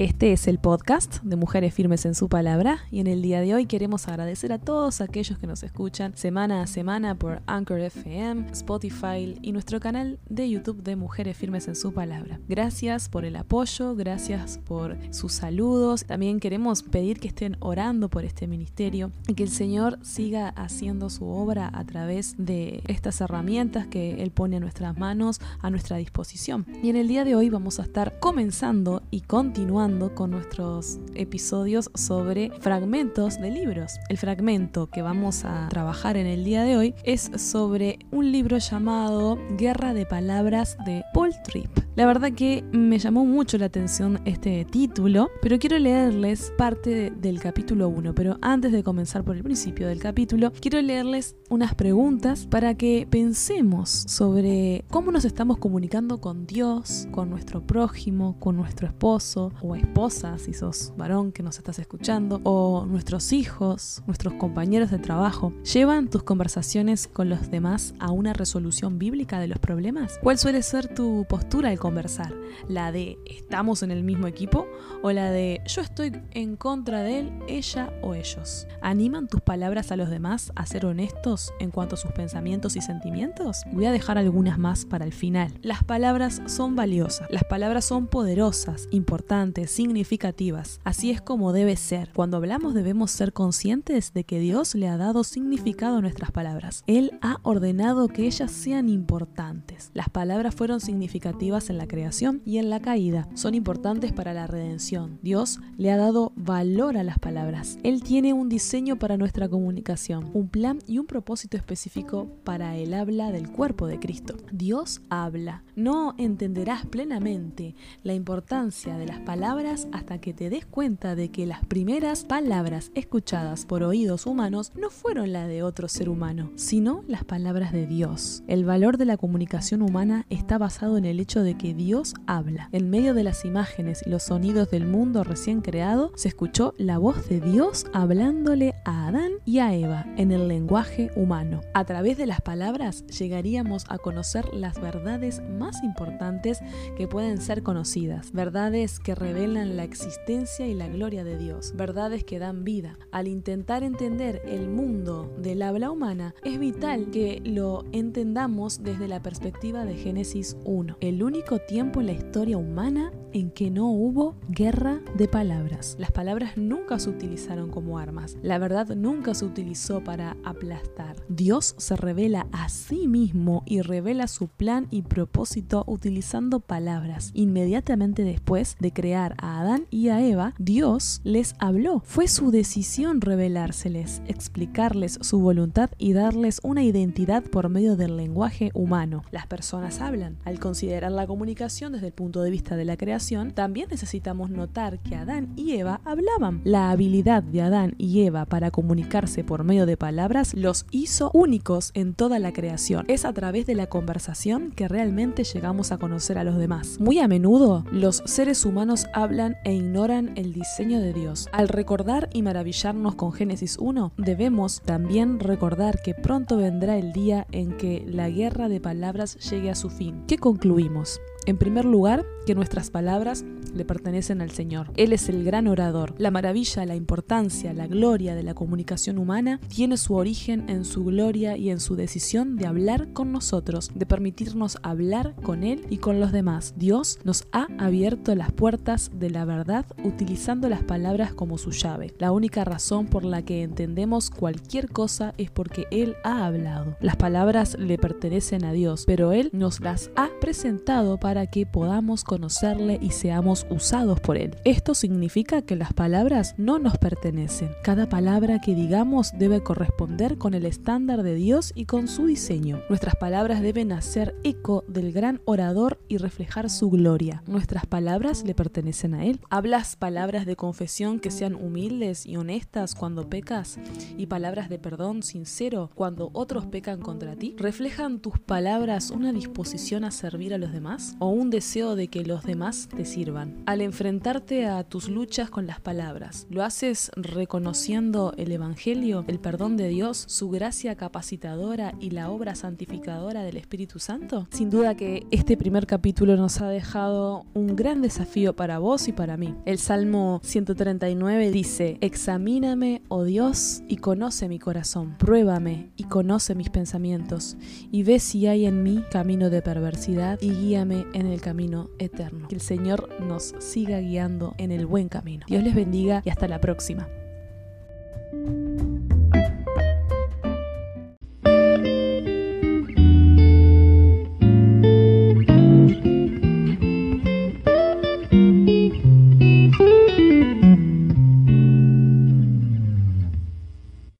Este es el podcast de Mujeres Firmes en su Palabra y en el día de hoy queremos agradecer a todos aquellos que nos escuchan semana a semana por Anchor FM, Spotify y nuestro canal de YouTube de Mujeres Firmes en su Palabra. Gracias por el apoyo, gracias por sus saludos. También queremos pedir que estén orando por este ministerio y que el Señor siga haciendo su obra a través de estas herramientas que Él pone a nuestras manos, a nuestra disposición. Y en el día de hoy vamos a estar comenzando y continuando con nuestros episodios sobre fragmentos de libros. El fragmento que vamos a trabajar en el día de hoy es sobre un libro llamado Guerra de Palabras de Paul Tripp. La verdad que me llamó mucho la atención este título, pero quiero leerles parte del capítulo 1. Pero antes de comenzar por el principio del capítulo, quiero leerles unas preguntas para que pensemos sobre cómo nos estamos comunicando con Dios, con nuestro prójimo, con nuestro esposo esposa, si sos varón que nos estás escuchando, o nuestros hijos, nuestros compañeros de trabajo. ¿Llevan tus conversaciones con los demás a una resolución bíblica de los problemas? ¿Cuál suele ser tu postura al conversar? ¿La de estamos en el mismo equipo o la de yo estoy en contra de él, ella o ellos? ¿Animan tus palabras a los demás a ser honestos en cuanto a sus pensamientos y sentimientos? Voy a dejar algunas más para el final. Las palabras son valiosas, las palabras son poderosas, importantes, significativas. Así es como debe ser. Cuando hablamos debemos ser conscientes de que Dios le ha dado significado a nuestras palabras. Él ha ordenado que ellas sean importantes. Las palabras fueron significativas en la creación y en la caída. Son importantes para la redención. Dios le ha dado valor a las palabras. Él tiene un diseño para nuestra comunicación, un plan y un propósito específico para el habla del cuerpo de Cristo. Dios habla. No entenderás plenamente la importancia de las palabras hasta que te des cuenta de que las primeras palabras escuchadas por oídos humanos no fueron la de otro ser humano, sino las palabras de Dios. El valor de la comunicación humana está basado en el hecho de que Dios habla. En medio de las imágenes y los sonidos del mundo recién creado, se escuchó la voz de Dios hablándole a Adán y a Eva en el lenguaje humano. A través de las palabras llegaríamos a conocer las verdades más importantes que pueden ser conocidas, verdades que revelan la existencia y la gloria de Dios, verdades que dan vida. Al intentar entender el mundo del habla humana, es vital que lo entendamos desde la perspectiva de Génesis 1, el único tiempo en la historia humana en que no hubo guerra de palabras. Las palabras nunca se utilizaron como armas, la verdad nunca se utilizó para aplastar. Dios se revela a sí mismo y revela su plan y propósito utilizando palabras. Inmediatamente después de crear a Adán y a Eva, Dios les habló. Fue su decisión revelárseles, explicarles su voluntad y darles una identidad por medio del lenguaje humano. Las personas hablan. Al considerar la comunicación desde el punto de vista de la creación, también necesitamos notar que Adán y Eva hablaban. La habilidad de Adán y Eva para comunicarse por medio de palabras los hizo únicos en toda la creación. Es a través de la conversación que realmente llegamos a conocer a los demás. Muy a menudo, los seres humanos hablan e ignoran el diseño de Dios. Al recordar y maravillarnos con Génesis 1, debemos también recordar que pronto vendrá el día en que la guerra de palabras llegue a su fin. ¿Qué concluimos? En primer lugar, que nuestras palabras le pertenecen al Señor. Él es el gran orador. La maravilla, la importancia, la gloria de la comunicación humana tiene su origen en su gloria y en su decisión de hablar con nosotros, de permitirnos hablar con Él y con los demás. Dios nos ha abierto las puertas de la verdad utilizando las palabras como su llave. La única razón por la que entendemos cualquier cosa es porque Él ha hablado. Las palabras le pertenecen a Dios, pero Él nos las ha presentado para que podamos conocerle y seamos usados por Él. Esto significa que las palabras no nos pertenecen. Cada palabra que digamos debe corresponder con el estándar de Dios y con su diseño. Nuestras palabras deben hacer eco del gran orador y reflejar su gloria. Nuestras palabras le pertenecen a Él. ¿Hablas palabras de confesión que sean humildes y honestas cuando pecas? ¿Y palabras de perdón sincero cuando otros pecan contra ti? ¿Reflejan tus palabras una disposición a servir a los demás? ¿O un deseo de que los demás te sirvan? Al enfrentarte a tus luchas con las palabras, ¿lo haces reconociendo el Evangelio, el perdón de Dios, su gracia capacitadora y la obra santificadora del Espíritu Santo? Sin duda que este primer capítulo nos ha dejado un gran desafío para vos y para mí. El Salmo 139 dice, Examíname, oh Dios, y conoce mi corazón, pruébame y conoce mis pensamientos, y ve si hay en mí camino de perversidad y guíame en el camino eterno. Que el Señor siga guiando en el buen camino. Dios les bendiga y hasta la próxima.